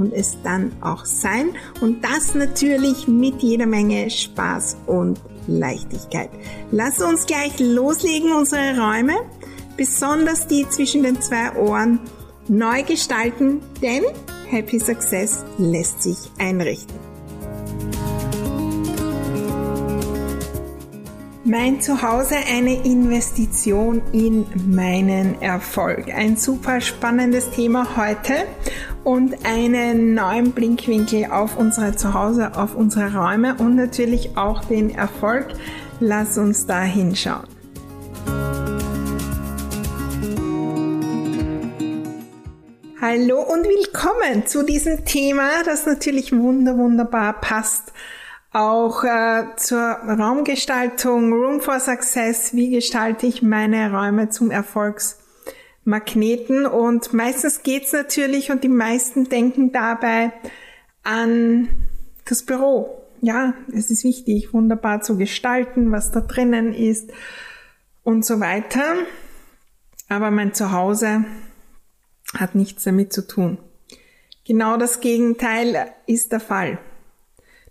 und es dann auch sein. Und das natürlich mit jeder Menge Spaß und Leichtigkeit. Lass uns gleich loslegen, unsere Räume, besonders die zwischen den zwei Ohren, neu gestalten, denn Happy Success lässt sich einrichten. Mein Zuhause eine Investition in meinen Erfolg. Ein super spannendes Thema heute und einen neuen Blickwinkel auf unser Zuhause, auf unsere Räume und natürlich auch den Erfolg. Lass uns da hinschauen. Hallo und willkommen zu diesem Thema, das natürlich wunder wunderbar passt. Auch äh, zur Raumgestaltung, Room for Success, wie gestalte ich meine Räume zum Erfolgs Magneten und meistens geht's natürlich und die meisten denken dabei an das Büro. Ja, es ist wichtig, wunderbar zu gestalten, was da drinnen ist und so weiter. Aber mein Zuhause hat nichts damit zu tun. Genau das Gegenteil ist der Fall.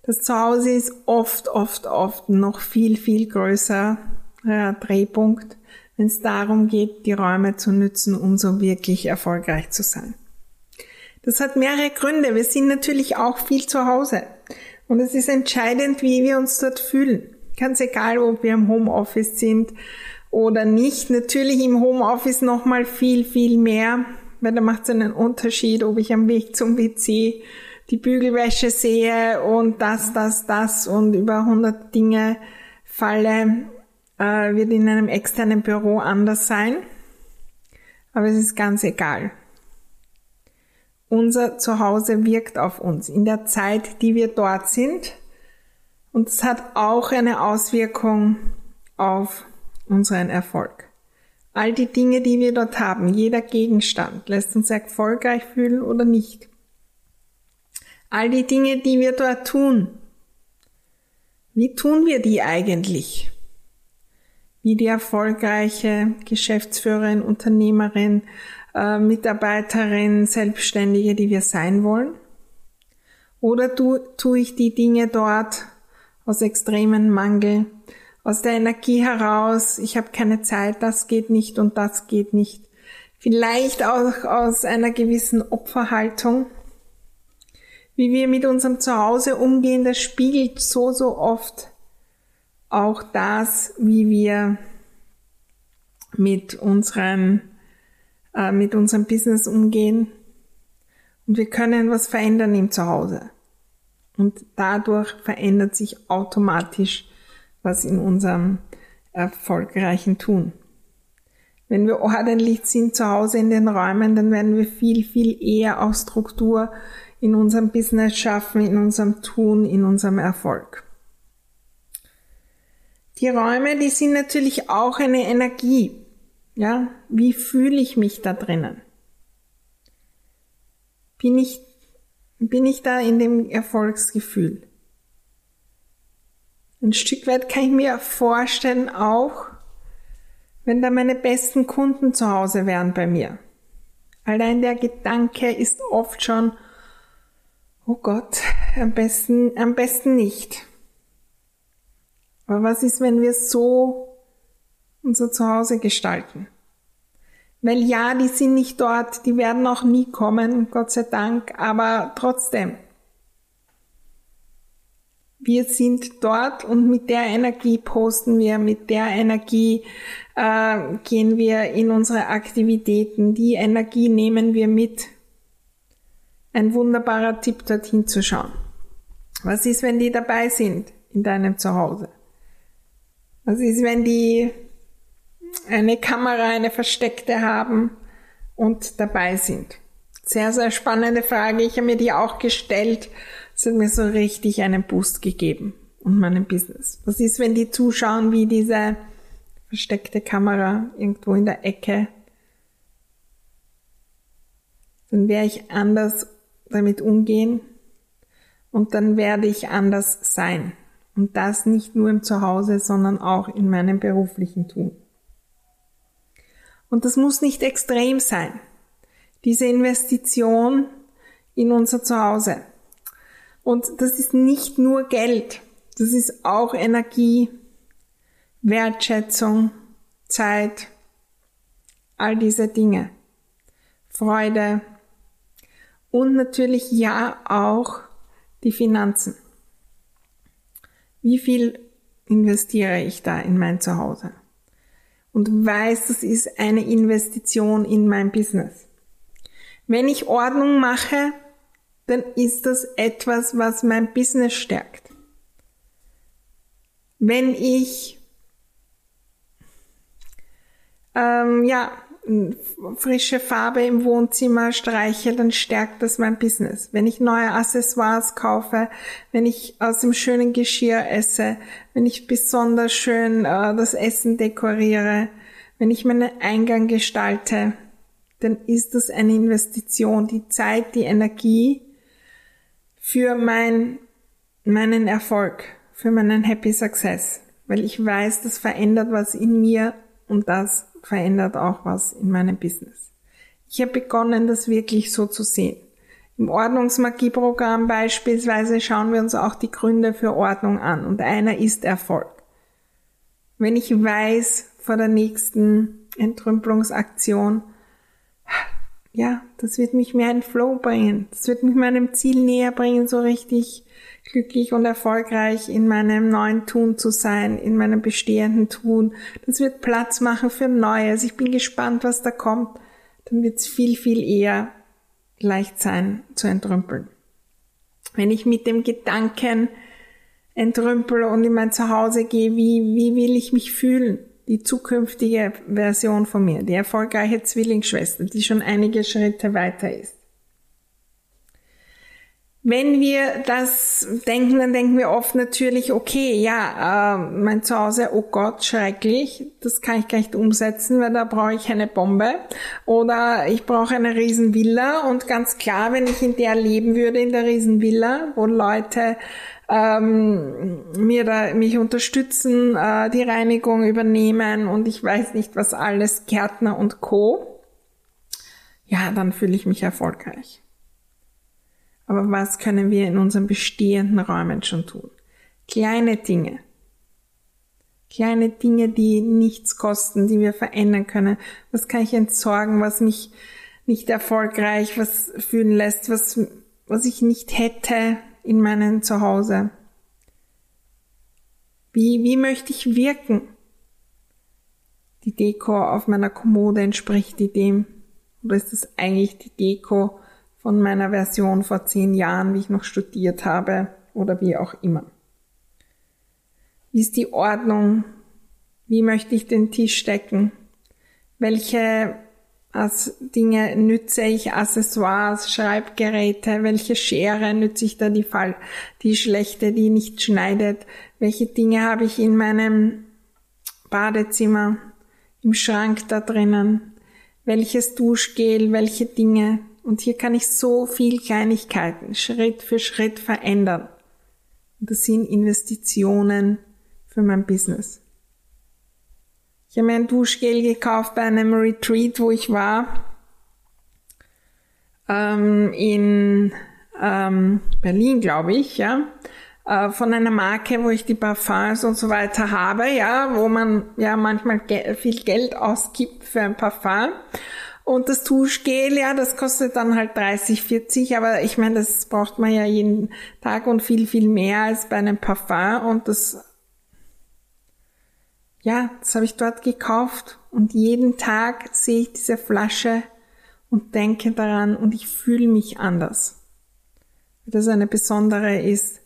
Das Zuhause ist oft, oft, oft noch viel, viel größer äh, Drehpunkt wenn es darum geht, die Räume zu nützen, um so wirklich erfolgreich zu sein. Das hat mehrere Gründe. Wir sind natürlich auch viel zu Hause. Und es ist entscheidend, wie wir uns dort fühlen. Ganz egal, ob wir im Homeoffice sind oder nicht. Natürlich im Homeoffice nochmal viel, viel mehr, weil da macht es einen Unterschied, ob ich am Weg zum WC die Bügelwäsche sehe und das, das, das und über 100 Dinge falle äh, wird in einem externen Büro anders sein. Aber es ist ganz egal. Unser Zuhause wirkt auf uns in der Zeit, die wir dort sind. Und es hat auch eine Auswirkung auf unseren Erfolg. All die Dinge, die wir dort haben, jeder Gegenstand lässt uns erfolgreich fühlen oder nicht. All die Dinge, die wir dort tun, wie tun wir die eigentlich? Wie die erfolgreiche Geschäftsführerin, Unternehmerin, äh, Mitarbeiterin, Selbstständige, die wir sein wollen? Oder tu, tue ich die Dinge dort aus extremen Mangel, aus der Energie heraus, ich habe keine Zeit, das geht nicht und das geht nicht. Vielleicht auch aus einer gewissen Opferhaltung. Wie wir mit unserem Zuhause umgehen, das spiegelt so, so oft auch das, wie wir mit unseren, äh, mit unserem Business umgehen. Und wir können was verändern im Zuhause. Und dadurch verändert sich automatisch was in unserem erfolgreichen Tun. Wenn wir ordentlich sind zu Hause in den Räumen, dann werden wir viel, viel eher auch Struktur in unserem Business schaffen, in unserem Tun, in unserem Erfolg. Die Räume, die sind natürlich auch eine Energie. Ja, wie fühle ich mich da drinnen? Bin ich, bin ich da in dem Erfolgsgefühl? Ein Stück weit kann ich mir vorstellen auch, wenn da meine besten Kunden zu Hause wären bei mir. Allein der Gedanke ist oft schon, oh Gott, am besten, am besten nicht. Aber was ist, wenn wir so unser Zuhause gestalten? Weil ja, die sind nicht dort, die werden auch nie kommen, Gott sei Dank, aber trotzdem. Wir sind dort und mit der Energie posten wir, mit der Energie äh, gehen wir in unsere Aktivitäten, die Energie nehmen wir mit. Ein wunderbarer Tipp, dorthin zu schauen. Was ist, wenn die dabei sind in deinem Zuhause? Was ist, wenn die eine Kamera, eine versteckte haben und dabei sind? Sehr, sehr spannende Frage. Ich habe mir die auch gestellt. Es hat mir so richtig einen Boost gegeben. und meinem Business? Was ist, wenn die zuschauen, wie diese versteckte Kamera irgendwo in der Ecke? Dann werde ich anders damit umgehen und dann werde ich anders sein. Und das nicht nur im Zuhause, sondern auch in meinem beruflichen Tun. Und das muss nicht extrem sein. Diese Investition in unser Zuhause. Und das ist nicht nur Geld. Das ist auch Energie, Wertschätzung, Zeit, all diese Dinge. Freude und natürlich ja auch die Finanzen. Wie viel investiere ich da in mein Zuhause? Und weiß, das ist eine Investition in mein Business. Wenn ich Ordnung mache, dann ist das etwas, was mein Business stärkt. Wenn ich ähm, ja frische Farbe im Wohnzimmer streiche, dann stärkt das mein Business. Wenn ich neue Accessoires kaufe, wenn ich aus dem schönen Geschirr esse, wenn ich besonders schön äh, das Essen dekoriere, wenn ich meinen Eingang gestalte, dann ist das eine Investition, die Zeit, die Energie für mein, meinen Erfolg, für meinen Happy Success, weil ich weiß, das verändert was in mir und das verändert auch was in meinem Business. Ich habe begonnen, das wirklich so zu sehen. Im Ordnungsmagieprogramm beispielsweise schauen wir uns auch die Gründe für Ordnung an und einer ist Erfolg. Wenn ich weiß vor der nächsten Entrümpelungsaktion, ja, das wird mich mehr in Flow bringen, das wird mich meinem Ziel näher bringen, so richtig glücklich und erfolgreich in meinem neuen Tun zu sein, in meinem bestehenden Tun. Das wird Platz machen für Neues. Ich bin gespannt, was da kommt. Dann wird es viel, viel eher leicht sein zu entrümpeln. Wenn ich mit dem Gedanken entrümpel und in mein Zuhause gehe, wie, wie will ich mich fühlen? Die zukünftige Version von mir, die erfolgreiche Zwillingsschwester, die schon einige Schritte weiter ist. Wenn wir das denken, dann denken wir oft natürlich, okay, ja, äh, mein Zuhause, oh Gott, schrecklich, das kann ich gar nicht umsetzen, weil da brauche ich eine Bombe oder ich brauche eine Riesenvilla und ganz klar, wenn ich in der leben würde, in der Riesenvilla, wo Leute ähm, mir da mich unterstützen, äh, die Reinigung übernehmen und ich weiß nicht was alles, Gärtner und Co. Ja, dann fühle ich mich erfolgreich. Aber was können wir in unseren bestehenden Räumen schon tun? Kleine Dinge. Kleine Dinge, die nichts kosten, die wir verändern können. Was kann ich entsorgen, was mich nicht erfolgreich was fühlen lässt, was, was ich nicht hätte in meinem Zuhause? Wie, wie möchte ich wirken? Die Deko auf meiner Kommode entspricht die dem? Oder ist es eigentlich die Deko von meiner Version vor zehn Jahren, wie ich noch studiert habe oder wie auch immer. Wie ist die Ordnung? Wie möchte ich den Tisch decken? Welche Dinge nütze ich, Accessoires, Schreibgeräte, welche Schere nütze ich da? Die Fall, die schlechte, die nicht schneidet, welche Dinge habe ich in meinem Badezimmer, im Schrank da drinnen, welches Duschgel, welche Dinge, und hier kann ich so viel Kleinigkeiten Schritt für Schritt verändern. Und das sind Investitionen für mein Business. Ich habe mir ein Duschgel gekauft bei einem Retreat, wo ich war, ähm, in ähm, Berlin, glaube ich, ja, äh, von einer Marke, wo ich die Parfums und so weiter habe, ja, wo man ja manchmal viel Geld ausgibt für ein Parfum. Und das Duschgel, ja, das kostet dann halt 30, 40, aber ich meine, das braucht man ja jeden Tag und viel, viel mehr als bei einem Parfum und das, ja, das habe ich dort gekauft und jeden Tag sehe ich diese Flasche und denke daran und ich fühle mich anders. Weil das eine besondere ist,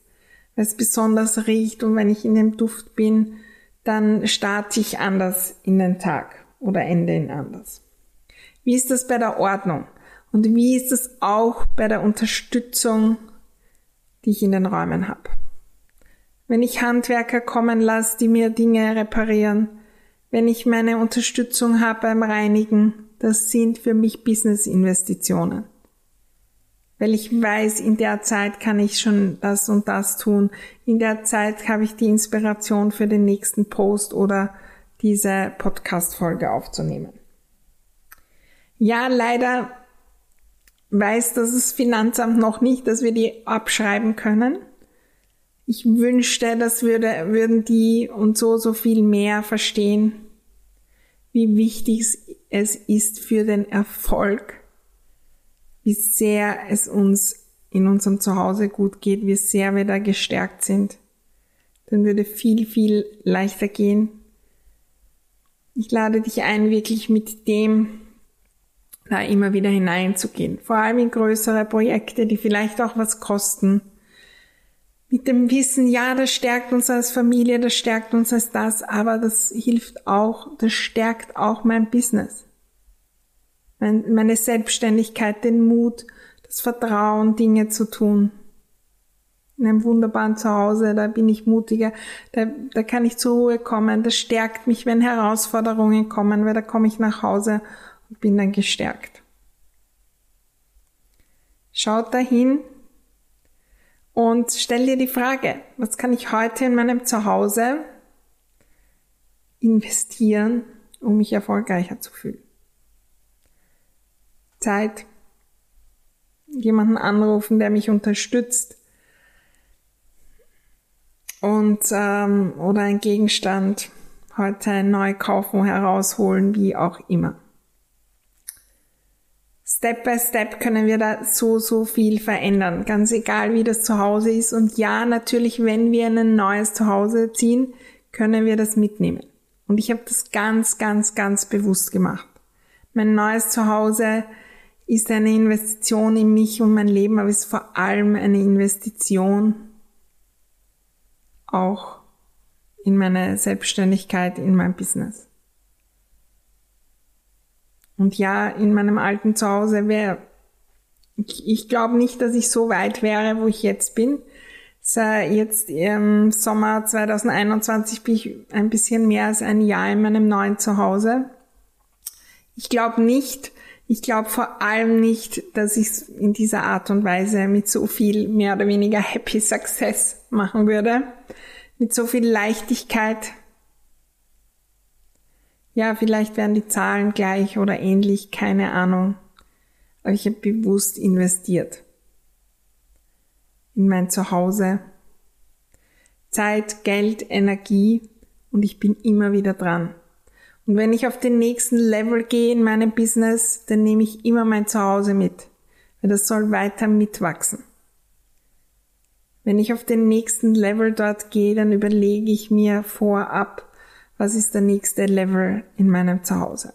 weil es besonders riecht und wenn ich in dem Duft bin, dann starte ich anders in den Tag oder ende ihn anders. Wie ist das bei der Ordnung? Und wie ist es auch bei der Unterstützung, die ich in den Räumen habe? wenn ich Handwerker kommen lasse, die mir Dinge reparieren, wenn ich meine Unterstützung habe beim Reinigen, das sind für mich Business-Investitionen. Weil ich weiß, in der Zeit kann ich schon das und das tun. In der Zeit habe ich die Inspiration für den nächsten Post oder diese Podcast-Folge aufzunehmen. Ja, leider weiß das Finanzamt noch nicht, dass wir die abschreiben können. Ich wünschte, das würde, würden die und so, so viel mehr verstehen, wie wichtig es ist für den Erfolg, wie sehr es uns in unserem Zuhause gut geht, wie sehr wir da gestärkt sind. Dann würde viel, viel leichter gehen. Ich lade dich ein, wirklich mit dem da immer wieder hineinzugehen. Vor allem in größere Projekte, die vielleicht auch was kosten mit dem Wissen, ja, das stärkt uns als Familie, das stärkt uns als das, aber das hilft auch, das stärkt auch mein Business. meine Selbstständigkeit, den Mut, das Vertrauen, Dinge zu tun. In einem wunderbaren Zuhause, da bin ich mutiger, da, da kann ich zur Ruhe kommen, das stärkt mich, wenn Herausforderungen kommen, weil da komme ich nach Hause und bin dann gestärkt. Schaut dahin, und stell dir die Frage, was kann ich heute in meinem Zuhause investieren, um mich erfolgreicher zu fühlen? Zeit, jemanden anrufen, der mich unterstützt und ähm, oder ein Gegenstand heute neu kaufen, herausholen, wie auch immer. Step by Step können wir da so, so viel verändern. Ganz egal, wie das Zuhause ist. Und ja, natürlich, wenn wir in ein neues Zuhause ziehen, können wir das mitnehmen. Und ich habe das ganz, ganz, ganz bewusst gemacht. Mein neues Zuhause ist eine Investition in mich und mein Leben, aber ist vor allem eine Investition auch in meine Selbstständigkeit, in mein Business. Und ja, in meinem alten Zuhause wäre, ich, ich glaube nicht, dass ich so weit wäre, wo ich jetzt bin. Jetzt im Sommer 2021 bin ich ein bisschen mehr als ein Jahr in meinem neuen Zuhause. Ich glaube nicht, ich glaube vor allem nicht, dass ich es in dieser Art und Weise mit so viel mehr oder weniger Happy Success machen würde. Mit so viel Leichtigkeit, ja, vielleicht wären die Zahlen gleich oder ähnlich, keine Ahnung. Aber ich habe bewusst investiert. In mein Zuhause. Zeit, Geld, Energie und ich bin immer wieder dran. Und wenn ich auf den nächsten Level gehe in meinem Business, dann nehme ich immer mein Zuhause mit, weil das soll weiter mitwachsen. Wenn ich auf den nächsten Level dort gehe, dann überlege ich mir vorab, was ist der nächste Level in meinem Zuhause.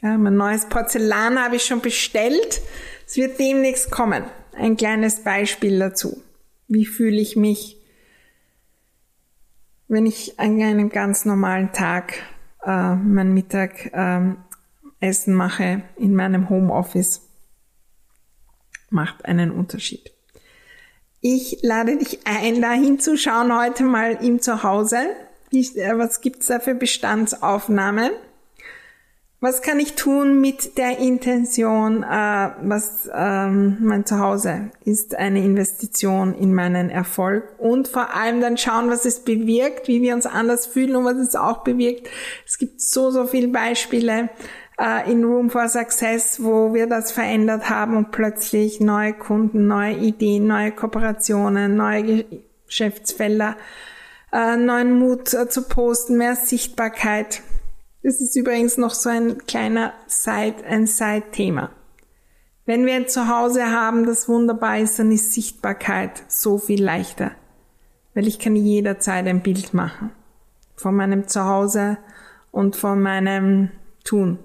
Ja, mein neues Porzellan habe ich schon bestellt. Es wird demnächst kommen. Ein kleines Beispiel dazu. Wie fühle ich mich, wenn ich an einem ganz normalen Tag äh, mein Mittagessen ähm, mache in meinem Homeoffice? Macht einen Unterschied. Ich lade dich ein, da hinzuschauen heute mal im Zuhause äh, was gibt's da für Bestandsaufnahme? Was kann ich tun mit der Intention, äh, was ähm, mein Zuhause ist eine Investition in meinen Erfolg und vor allem dann schauen, was es bewirkt, wie wir uns anders fühlen und was es auch bewirkt. Es gibt so, so viele Beispiele äh, in Room for Success, wo wir das verändert haben und plötzlich neue Kunden, neue Ideen, neue Kooperationen, neue Geschäftsfelder äh, neuen Mut äh, zu posten, mehr Sichtbarkeit. Das ist übrigens noch so ein kleiner Side, ein Side-Thema. Wenn wir ein Zuhause haben, das wunderbar ist, dann ist Sichtbarkeit so viel leichter. Weil ich kann jederzeit ein Bild machen. Von meinem Zuhause und von meinem Tun.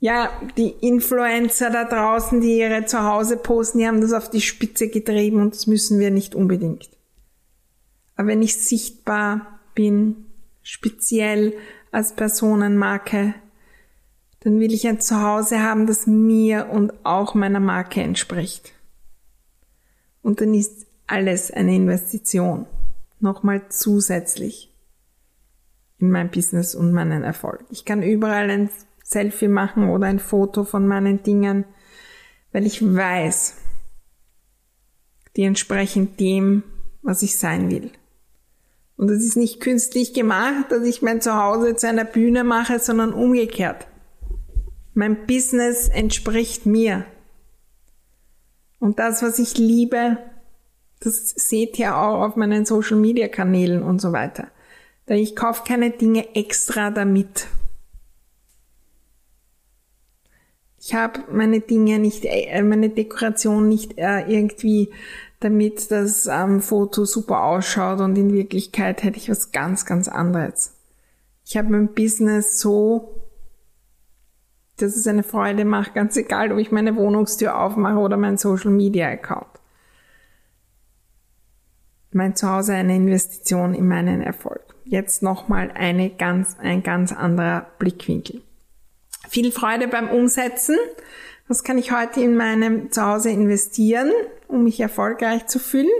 Ja, die Influencer da draußen, die ihre Zuhause posten, die haben das auf die Spitze getrieben und das müssen wir nicht unbedingt. Aber wenn ich sichtbar bin, speziell als Personenmarke, dann will ich ein Zuhause haben, das mir und auch meiner Marke entspricht. Und dann ist alles eine Investition. nochmal zusätzlich in mein Business und meinen Erfolg. Ich kann überall ein Selfie machen oder ein Foto von meinen Dingen, weil ich weiß, die entsprechen dem, was ich sein will. Und es ist nicht künstlich gemacht, dass ich mein Zuhause zu einer Bühne mache, sondern umgekehrt. Mein Business entspricht mir. Und das, was ich liebe, das seht ihr auch auf meinen Social Media Kanälen und so weiter. Da ich kaufe keine Dinge extra damit. Ich habe meine Dinge nicht, äh, meine Dekoration nicht äh, irgendwie damit das ähm, Foto super ausschaut und in Wirklichkeit hätte ich was ganz, ganz anderes. Ich habe mein Business so, dass es eine Freude macht, ganz egal, ob ich meine Wohnungstür aufmache oder mein Social Media Account. Mein Zuhause eine Investition in meinen Erfolg. Jetzt nochmal eine ganz, ein ganz anderer Blickwinkel. Viel Freude beim Umsetzen. Was kann ich heute in meinem Zuhause investieren, um mich erfolgreich zu fühlen?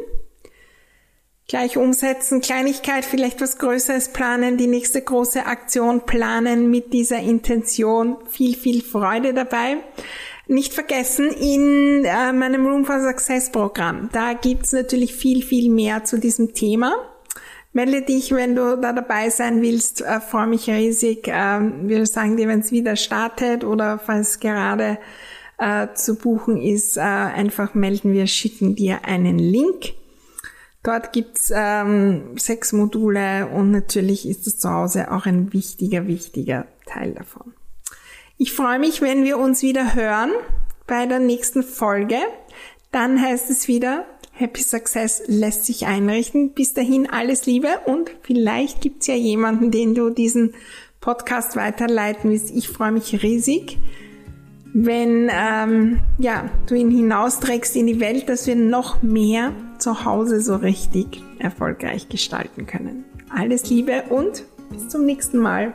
Gleich umsetzen, Kleinigkeit, vielleicht was Größeres planen, die nächste große Aktion planen mit dieser Intention. Viel, viel Freude dabei. Nicht vergessen, in äh, meinem Room for Success Programm, da gibt's natürlich viel, viel mehr zu diesem Thema. Melde dich, wenn du da dabei sein willst. Äh, freue mich riesig. Äh, wir sagen dir, wenn es wieder startet oder falls gerade äh, zu buchen ist, äh, einfach melden. Wir schicken dir einen Link. Dort gibt's ähm, sechs Module und natürlich ist das Zuhause auch ein wichtiger, wichtiger Teil davon. Ich freue mich, wenn wir uns wieder hören bei der nächsten Folge. Dann heißt es wieder, Happy Success lässt sich einrichten. Bis dahin alles Liebe und vielleicht gibt's ja jemanden, den du diesen Podcast weiterleiten willst. Ich freue mich riesig wenn ähm, ja, du ihn hinausträgst in die Welt, dass wir noch mehr zu Hause so richtig erfolgreich gestalten können. Alles Liebe und bis zum nächsten Mal.